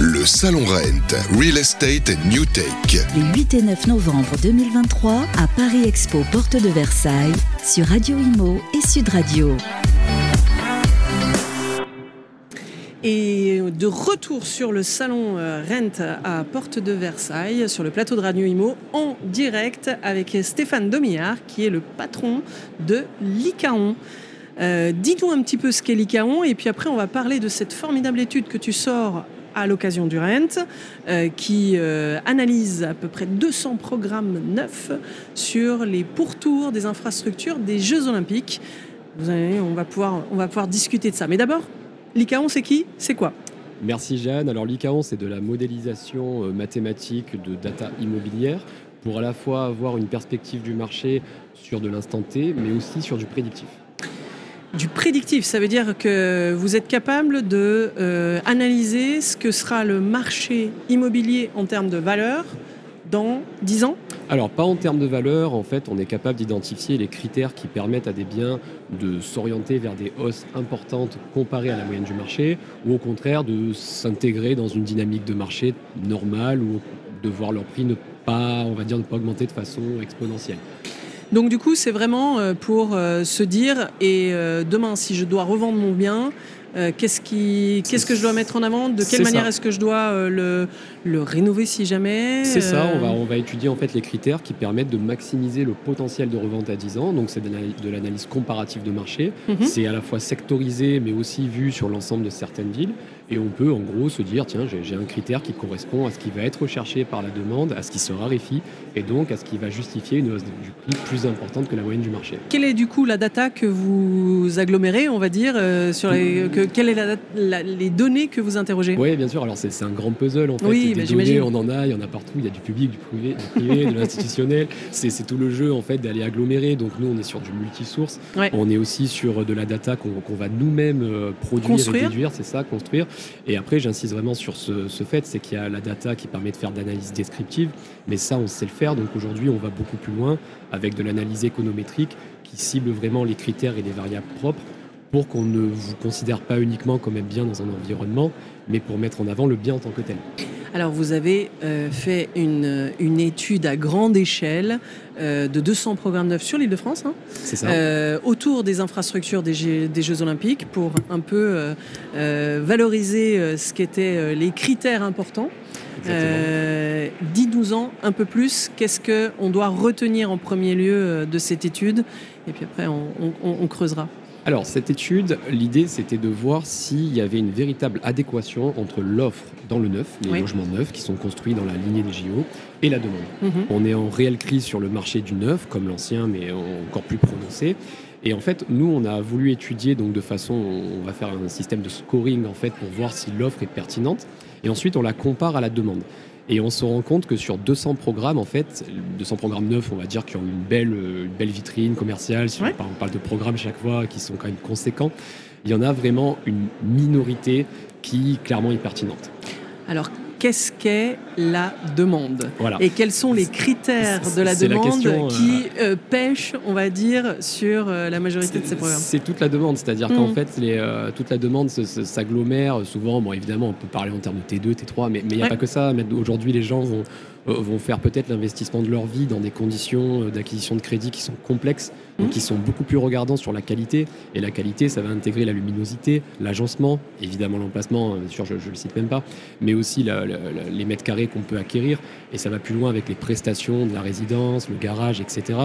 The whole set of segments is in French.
Le Salon Rent, Real Estate New Take. Les 8 et 9 novembre 2023 à Paris Expo, porte de Versailles, sur Radio Imo et Sud Radio. Et de retour sur le salon euh, Rent à Porte de Versailles, sur le plateau de Radio Imo, en direct avec Stéphane Domillard, qui est le patron de l'ICAON. Euh, Dis-nous un petit peu ce qu'est l'ICAON, et puis après on va parler de cette formidable étude que tu sors à l'occasion du Rent, euh, qui euh, analyse à peu près 200 programmes neufs sur les pourtours des infrastructures des Jeux Olympiques. Vous allez, on, va pouvoir, on va pouvoir discuter de ça. Mais d'abord, l'ICAON, c'est qui? C'est quoi? Merci Jeanne. Alors l'ICAON, c'est de la modélisation euh, mathématique de data immobilière pour à la fois avoir une perspective du marché sur de l'instant T, mais aussi sur du prédictif. Du prédictif, ça veut dire que vous êtes capable de euh, analyser ce que sera le marché immobilier en termes de valeur dans 10 ans? Alors, pas en termes de valeur, en fait, on est capable d'identifier les critères qui permettent à des biens de s'orienter vers des hausses importantes comparées à la moyenne du marché, ou au contraire de s'intégrer dans une dynamique de marché normale, ou de voir leur prix ne pas, on va dire, ne pas augmenter de façon exponentielle. Donc du coup, c'est vraiment euh, pour euh, se dire, et euh, demain, si je dois revendre mon bien, euh, qu'est-ce qui, qu'est-ce que je dois mettre en avant? De quelle manière est-ce que je dois euh, le, le rénover si jamais? C'est ça, Euh, on va, on va étudier en fait les critères qui permettent de maximiser le potentiel de revente à 10 ans. Donc c'est de l'analyse- comparative de marché. Mhm. C'est à la fois sectorisé mais aussi vu sur l'ensemble de certaines villes. Et on peut en gros se dire, tiens, j'ai j'ai un critère qui correspond à ce qui va être recherché par la demande, à ce qui se raréfie, et donc à ce qui va justifier une hausse du prix plus importante que la moyenne du marché. Quelle est du coup la data que vous agglomérez, on va dire, euh, sur les, que, quelle est la, dat- la- les données que vous interrogez? Oui, bien sûr. Alors, c'est un grand puzzle, en fait. Oui, Des bah, données, on en a, il y en a partout. Il y a du public, du privé, du, privé, de l'institutionnel. C'est tout le jeu, en fait, d'aller agglomérer. Donc, nous, on est sur du multisource. Ouais. On est aussi sur de la data qu'on va nous-mêmes euh, produire Construire. et déduire. C'est ça, construire. Et après, j'insiste vraiment sur ce, ce fait, c'est qu'il y a la data qui permet de faire de l'analyse descriptive. Mais ça, on sait le faire. Donc, aujourd'hui, on va beaucoup plus loin avec de l'analyse économétrique qui cible vraiment les critères et les variables propres pour qu'on ne vous considère pas uniquement comme un bien dans un environnement, mais pour mettre en avant le bien en tant que tel. Alors vous avez euh, fait une, une étude à grande échelle euh, de 200 programmes neufs sur l'île de France, hein, C'est ça euh, autour des infrastructures des, Jeux- des Jeux Olympiques, pour un peu valoriser ce qu'étaient les critères importants. Euh, Dis-nous-en un peu plus, qu'est-ce qu'on doit retenir en premier lieu de cette étude, et puis après on, on- on creusera. Alors, cette étude, l'idée, c'était de voir s'il y avait une véritable adéquation entre l'offre dans le neuf, les Oui. logements neufs qui sont construits dans la lignée des JO, et la demande. Mhm. On est en réelle crise sur le marché du neuf, comme l'ancien, mais encore plus prononcé. Et en fait, nous, on a voulu étudier donc de façon, on va faire un système de scoring en fait pour voir si l'offre est pertinente. Et ensuite, on la compare à la demande. Et on se rend compte que sur 200 programmes, en fait, 200 programmes neufs, on va dire, qui ont une belle, euh, une belle vitrine commerciale, si Ouais. on parle- on parle de programmes chaque fois qui sont quand même conséquents, il y en a vraiment une minorité qui clairement est pertinente. Alors qu'est-ce qu'est la demande Voilà. Et quels sont les critères de la demande question, euh, qui euh, pêchent, on va dire, sur euh, la majorité de ces programmes C'est toute la demande, c'est-à-dire qu'en Mhm. fait, les, euh, toute la demande s'agglomère souvent. Bon, évidemment, on peut parler en termes de T2, T3, mais mais il n'y a Ouais. pas que ça. Aujourd'hui, les gens vont, vont faire peut-être l'investissement de leur vie dans des conditions euh, d'acquisition de crédit qui sont complexes, donc Mhm. qui sont beaucoup plus regardants sur la qualité. Et la qualité, ça va intégrer la luminosité, l'agencement, évidemment l'emplacement, hein, bien sûr, je ne le cite même pas, mais aussi la- la- la- les mètres carrés qu'on peut acquérir. Et ça va plus loin avec les prestations de la résidence, le garage, etc.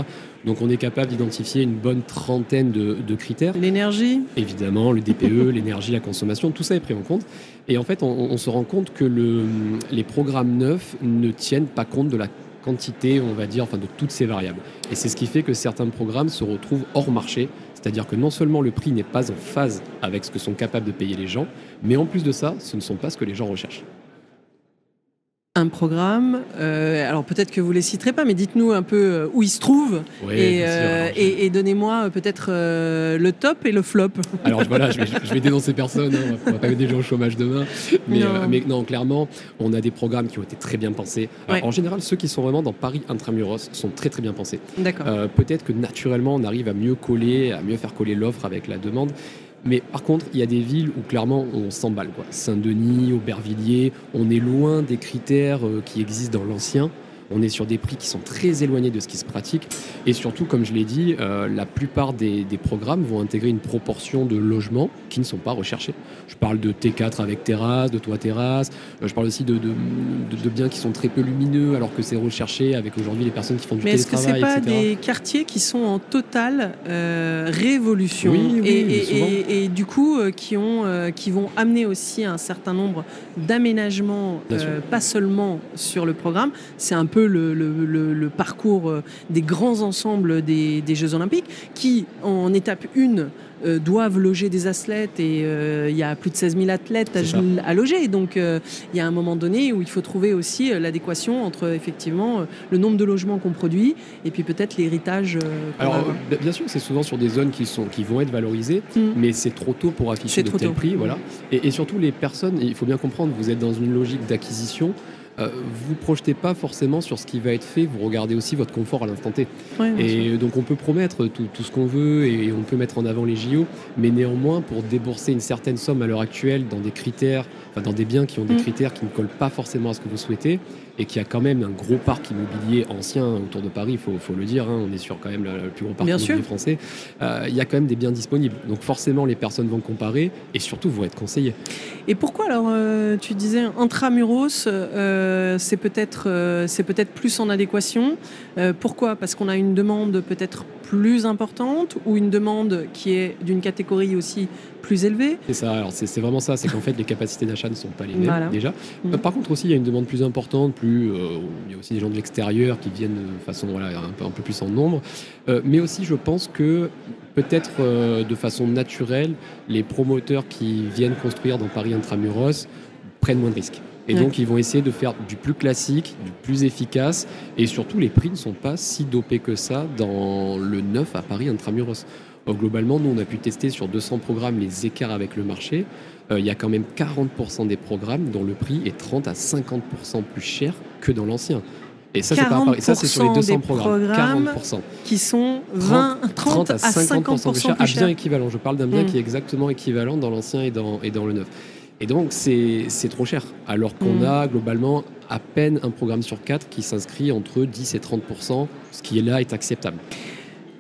Donc on est capable d'identifier une bonne trentaine de, de critères. L'énergie Évidemment, le DPE, l'énergie, la consommation, tout ça est pris en compte. Et en fait, on, on se rend compte que le- les programmes neufs ne tiennent pas compte de la quantité, on va dire, enfin de toutes ces variables. Et c'est ce qui fait que certains programmes se retrouvent hors marché, c'est-à-dire que non seulement le prix n'est pas en phase avec ce que sont capables de payer les gens, mais en plus de ça, ce ne sont pas ce que les gens recherchent. Un programme, euh, alors peut-être que vous les citerez pas, mais dites-nous un peu euh, où il se trouve Ouais, et, bien sûr. euh, et- et donnez-moi peut-être euh, le top et le flop. Alors voilà, je vais, je vais dénoncer personne, hein, on va pas mettre des gens au chômage demain. Mais Non. mais non, clairement, on a des programmes qui ont été très bien pensés. Alors, Ouais. En général, ceux qui sont vraiment dans Paris intramuros sont très très bien pensés. D'accord. Peut-être que naturellement, on arrive à mieux coller, à mieux faire coller l'offre avec la demande. Mais par contre, il y a des villes où clairement on s'emballe. Saint-Denis, Aubervilliers, on est loin des critères euh, qui existent dans l'ancien. On est sur des prix qui sont très éloignés de ce qui se pratique. Et surtout, comme je l'ai dit, euh, la plupart des, programmes vont intégrer une proportion de logements qui ne sont pas recherchés. Je parle de T4 avec terrasse, de toit terrasse. Euh, je parle aussi de, de, biens qui sont très peu lumineux alors que c'est recherché avec aujourd'hui les personnes qui font du Mais est-ce que c'est pas des quartiers qui sont en totale euh, révolution oui, et, et, du coup qui, ont, qui vont amener aussi un certain nombre d'aménagements, pas seulement sur le programme. C'est un peu le, parcours euh, des grands ensembles des, Jeux Olympiques, qui en étape 1 euh, doivent loger des athlètes et euh, il y a plus de 16 000 athlètes à, loger. Donc il y a un moment donné où il faut trouver aussi l'adéquation entre effectivement le nombre de logements qu'on produit et puis peut-être l'héritage. Alors bien sûr, c'est souvent sur des zones qui, sont, qui vont être valorisées, mm. mais c'est trop tôt pour afficher de tels prix. Voilà. Et, et surtout les personnes, il faut bien comprendre, vous êtes dans une logique d'acquisition. Euh, vous projetez pas forcément sur ce qui va être fait, vous regardez aussi votre confort à l'instant T. et donc on peut promettre tout, ce qu'on veut et on peut mettre en avant les JO, mais néanmoins pour débourser une certaine somme à l'heure actuelle dans des critères, dans des biens qui ont des mm. critères qui ne collent pas forcément à ce que vous souhaitez et qui a quand même un gros parc immobilier ancien autour de Paris, il faut, le dire, hein, on est sur quand même le, plus gros parc immobilier français, euh, il y a quand même des biens disponibles. Donc forcément les personnes vont comparer et surtout vont être conseillées. Et pourquoi alors euh, tu disais intramuros euh, c'est peut-être c'est peut-être plus en adéquation. pourquoi? Parce qu'on a une demande peut-être plus importante ou une demande qui est d'une catégorie aussi plus élevée? C'est ça, alors c'est vraiment ça, c'est qu'en fait les capacités d'achat ne sont pas les mêmes déjà. Mm. par contre aussi il y a une demande plus importante, plus, il y a aussi des gens de l'extérieur qui viennent de façon voilà, un, peu, un peu plus en nombre. mais aussi je pense que peut-être de façon naturelle, les promoteurs qui viennent construire dans Paris intramuros prennent moins de risques. Et donc, ils vont essayer de faire du plus classique, du plus efficace. Et surtout, les prix ne sont pas si dopés que ça dans le neuf à Paris intramuros. globalement, nous, on a pu tester sur 200 programmes les écarts avec le marché. Euh, il y a quand même 40% des programmes dont le prix est 30 à 50% plus cher que dans l'ancien. Et ça, c'est pas Ça, c'est sur les 200 programmes. 40%. Qui sont 20, 30, à 50%, plus cher. À bien équivalent. Je parle d'un bien mm. qui est exactement équivalent dans l'ancien et dans, et dans le neuf. Et donc, c'est trop cher. Alors qu'on mm. a globalement à peine un programme sur quatre qui s'inscrit entre 10 et 30% ce qui est là est acceptable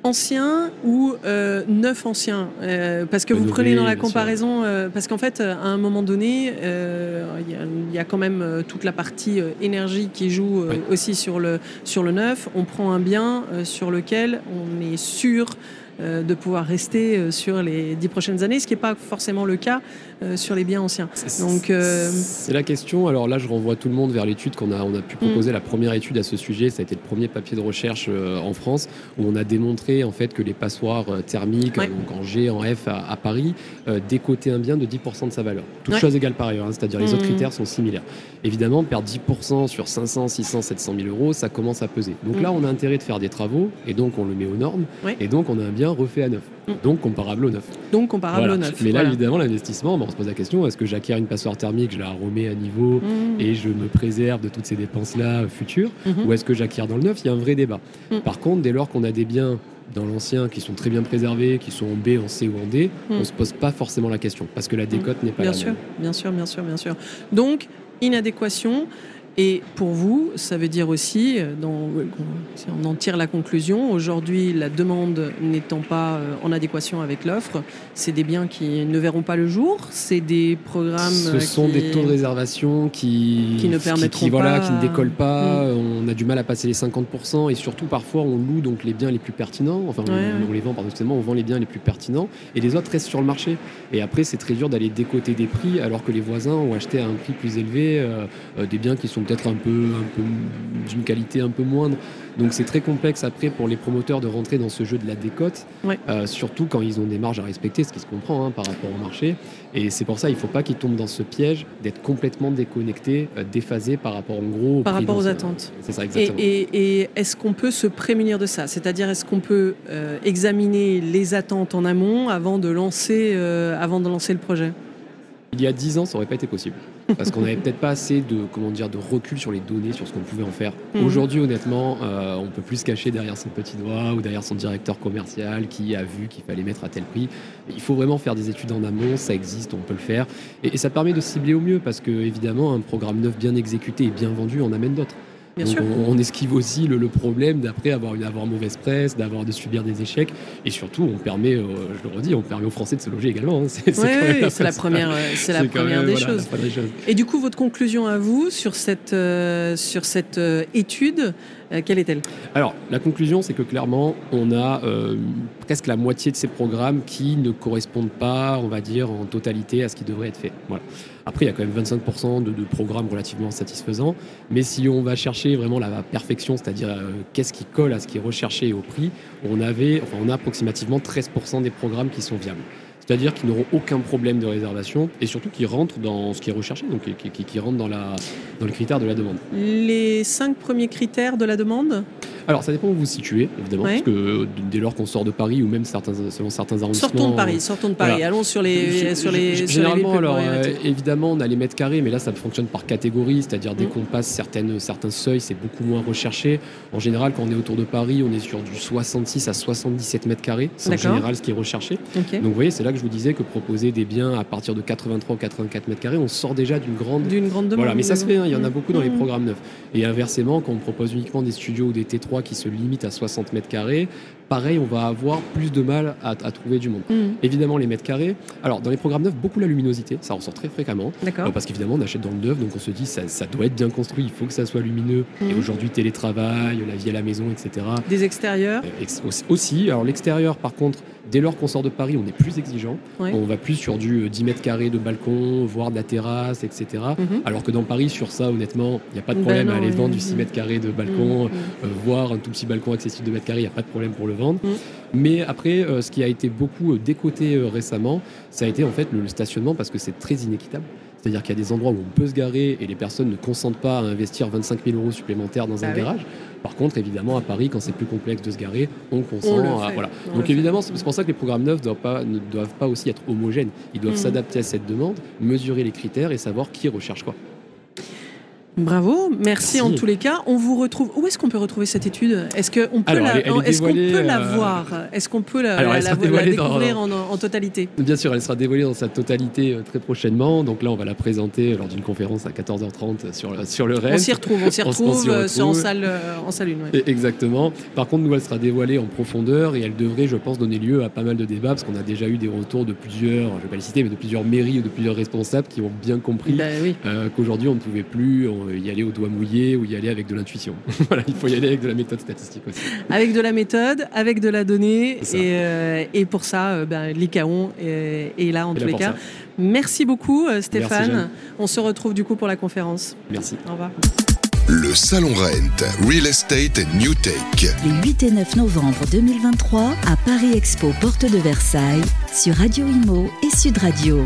ancien ou euh, neuf anciens? Euh, Parce que vous prenez dans la comparaison, euh, parce qu'en fait, à un moment donné, il y, a quand même toute la partie énergie qui joue aussi sur le, sur le neuf. On prend un bien sur lequel on est sûr de pouvoir rester sur les dix prochaines années, ce qui n'est pas forcément le cas sur les biens anciens. Donc c'est la question. Alors là, je renvoie tout le monde vers l'étude qu'on a, on a pu proposer mm. la première étude à ce sujet. Ça a été le premier papier de recherche en France où on a démontré en fait que les passoires thermiques, donc en G, en F à, Paris, décotaient un bien de 10% de sa valeur. Toutes choses égales par ailleurs, hein, c'est-à-dire les autres mm. critères sont similaires. Évidemment, perdre 10% sur 500, 600, 700 000 euros, ça commence à peser. Donc là, on a intérêt de faire des travaux et donc on le met aux normes et donc on a un bien refait à neuf. Mm. Donc comparable au neuf. Donc comparable au neuf. Mais là, évidemment, l'investissement, on se pose la question est-ce que j'acquiers une passoire thermique, je la remets à niveau et je me préserve de toutes ces dépenses-là futures mm-hmm. Ou est-ce que j'acquiers dans le neuf? Il y a un vrai débat. Par contre, dès lors qu'on a des biens dans l'ancien qui sont très bien préservés, qui sont en B, en C ou en D, on ne se pose pas forcément la question parce que la décote n'est pas bien la sûr, même. Bien sûr, bien sûr, bien sûr. Donc, inadéquation. Et pour vous, ça veut dire aussi, euh, dans, si on en tire la conclusion, aujourd'hui, la demande n'étant pas euh, en adéquation avec l'offre, c'est des biens qui ne verront pas le jour, c'est des programmes. Ce sont des taux de réservation qui, qui ne qui, voilà, qui ne décollent pas. Mm. On a du mal à passer les 50% et surtout parfois on loue donc les biens les plus pertinents. Enfin, on, les vend paradoxalement, on vend les biens les plus pertinents et les autres restent sur le marché. Et après, c'est très dur d'aller décoter des prix alors que les voisins ont acheté à un prix plus élevé euh, des biens qui sont peut-être un peu, un peu d'une qualité un peu moindre. Donc c'est très complexe après pour les promoteurs de rentrer dans ce jeu de la décote, euh, surtout quand ils ont des marges à respecter, ce qui se comprend hein, par rapport au marché. Et c'est pour ça il ne faut pas qu'ils tombent dans ce piège d'être complètement déconnectés, euh, déphasés par rapport en gros par rapport aux attentes. C'est ça exactement. Et, est-ce qu'on peut se prémunir de ça? C'est-à-dire est-ce qu'on peut euh, examiner les attentes en amont avant de lancer, avant de lancer le projet? Il y a 10 ans, ça aurait pas été possible. Parce qu'on n'avait peut-être pas assez de, comment dire, de recul sur les données, sur ce qu'on pouvait en faire. Mhm. Aujourd'hui, honnêtement, euh, on peut plus se cacher derrière son petit doigt ou derrière son directeur commercial qui a vu qu'il fallait mettre à tel prix. Il faut vraiment faire des études en amont, ça existe, on peut le faire. Et, et ça permet de cibler au mieux parce que, évidemment, un programme neuf bien exécuté et bien vendu en amène d'autres. Bien Donc sûr. on, esquive aussi le, le problème d'après avoir une avoir mauvaise presse, d'avoir de subir des échecs, et surtout on permet, euh, je le redis, on permet aux Français de se loger également. hein. C'est Oui, la première, c'est la c'est quand première même, des voilà, choses. des. Et du coup, votre conclusion à vous sur cette, euh, sur cette euh, étude, quelle est-elle? Alors la conclusion, c'est que clairement on a euh, presque la moitié de ces programmes qui ne correspondent pas, on va dire, en totalité à ce qui devrait être fait. Après, il y a quand même 25% de, de programmes relativement satisfaisants, mais si on va chercher vraiment la perfection, c'est-à-dire euh, qu'est-ce qui colle à ce qui est recherché et au prix, on avait, enfin, on a approximativement 13% des programmes qui sont viables. C'est-à-dire qu'ils n'auront aucun problème de réservation et surtout qui rentrent dans ce qui est recherché, donc qui rentrent dans, la, dans le critère de la demande. Les cinq premiers critères de la demande Alors, ça dépend où vous vous situez, évidemment, Ouais. parce que euh, dès lors qu'on sort de Paris ou même certains, selon certains arrondissements. Sortons de Paris, sortons de Paris. Voilà. Allons sur les, sur les, sur les Généralement, alors, euh, évidemment, on a les mètres carrés, mais là, ça fonctionne par catégorie, c'est-à-dire dès Mm. qu'on passe certaines, certains seuils, c'est beaucoup moins recherché. En général, quand on est autour de Paris, on est sur du 66 à 77 mètres carrés, c'est en général ce qui est recherché. Donc, vous voyez, c'est là que je vous disais que proposer des biens à partir de 83 ou 84 mètres carrés, on sort déjà d'une grande D'une grande demande. voilà, mais ça se fait, hein, il y en a Mm. beaucoup dans les Mm. programmes neufs. Et inversement, quand on propose uniquement des studios ou des T3 qui se limitent à 60 mètres carrés, pareil, on va avoir plus de mal à, à trouver du monde. Mm. Évidemment, les mètres carrés. Alors, dans les programmes neufs, beaucoup la luminosité, ça ressort très fréquemment. D'accord. Euh, Parce qu'évidemment, on achète dans le neuf, donc on se dit ça, ça doit être bien construit, il faut que ça soit lumineux. Mhm. Et aujourd'hui, télétravail, la vie à la maison, etc. Des extérieurs. Euh, ex- Aussi, alors l'extérieur, par contre, dès lors qu'on sort de Paris, on est plus exigeant. Ouais. On va plus sur du euh, 10 mètres carrés de balcon, voire de la terrasse, etc. Mhm. Alors que dans Paris, sur ça, honnêtement, il n'y a pas de Ben problème non, à aller oui, vendre du oui. 6 mètres carrés de balcon, Mm. euh, voire un tout petit balcon accessible de mètres carrés, il n'y a pas de problème pour le vendre. Mm. Mais après, euh, ce qui a été beaucoup euh, décoté euh, récemment, ça a été en fait le, le stationnement parce que c'est très inéquitable. C'est-à-dire qu'il y a des endroits où on peut se garer et les personnes ne consentent pas à investir 25 000 euros supplémentaires dans un Ah oui. garage. Par contre, évidemment, à Paris, quand c'est plus complexe de se garer, on consent. On à- voilà. On Donc évidemment, c'est pour ça que les programmes neufs doivent pas, ne doivent pas aussi être homogènes. Ils doivent Mhm. s'adapter à cette demande, mesurer les critères et savoir qui recherche quoi. Bravo, merci, Merci. en tous les cas. On vous retrouve. Où est-ce qu'on peut retrouver cette étude? Est-ce qu'on peut Alors, la, elle est- elle est est-ce qu'on dévoilée, peut la euh, voir? Est-ce qu'on peut la, Alors, dans- découvrir en, en totalité? Bien sûr, elle sera dévoilée dans sa totalité euh, très prochainement. Donc là, on va la présenter lors d'une conférence à 14h30 sur, le- sur le On reste. s'y retrouve, on s'y On on retrouve, euh, sur- en salle, euh, en salle 1. ouais. Et- Exactement. Par contre, nous, elle sera dévoilée en profondeur et elle devrait, je pense, donner lieu à pas mal de débats parce qu'on a déjà eu des retours de plusieurs, je vais pas les citer, mais de plusieurs mairies ou de plusieurs responsables qui ont bien compris oui. euh, qu'aujourd'hui, on ne pouvait plus y aller au doigt mouillé ou y aller avec de l'intuition. voilà, il faut y aller avec de la méthode statistique aussi. Avec de la méthode, avec de la donnée, et, euh, et pour ça, euh, ben, l'ICAON est, est là en Et tous là les cas. ça. Merci beaucoup, euh, Merci, Stéphane. On se retrouve du coup pour la conférence. Merci. Au revoir. Le Salon Rent, Real Estate and New Tech. Les 8 et 9 novembre 2023 à Paris Expo Porte de Versailles sur Radio Imo et Sud Radio.